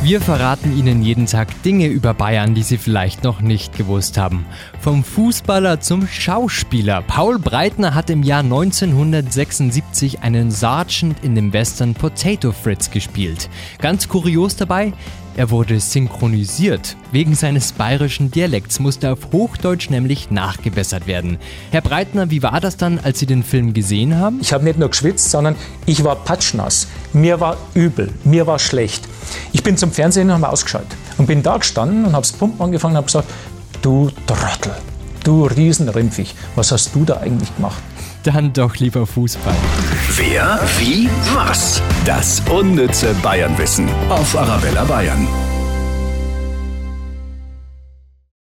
Wir verraten Ihnen jeden Tag Dinge über Bayern, die Sie vielleicht noch nicht gewusst haben. Vom Fußballer zum Schauspieler. Paul Breitner hat im Jahr 1976 einen Sergeant in dem Western Potato Fritz gespielt. Ganz kurios dabei, er wurde synchronisiert. Wegen seines bayerischen Dialekts musste auf Hochdeutsch nämlich nachgebessert werden. Herr Breitner, wie war das dann, als Sie den Film gesehen haben? Ich habe nicht nur geschwitzt, sondern ich war patschnass. Mir war übel, mir war schlecht. Ich bin zum Fernsehen und habe ausgeschaltet und bin da gestanden und habe das Pumpen angefangen und habe gesagt, du Trottel, du Riesenrimpfig, was hast du da eigentlich gemacht? Dann doch lieber Fußball. Wer, wie, was? Das unnütze Bayernwissen auf Arabella Bayern.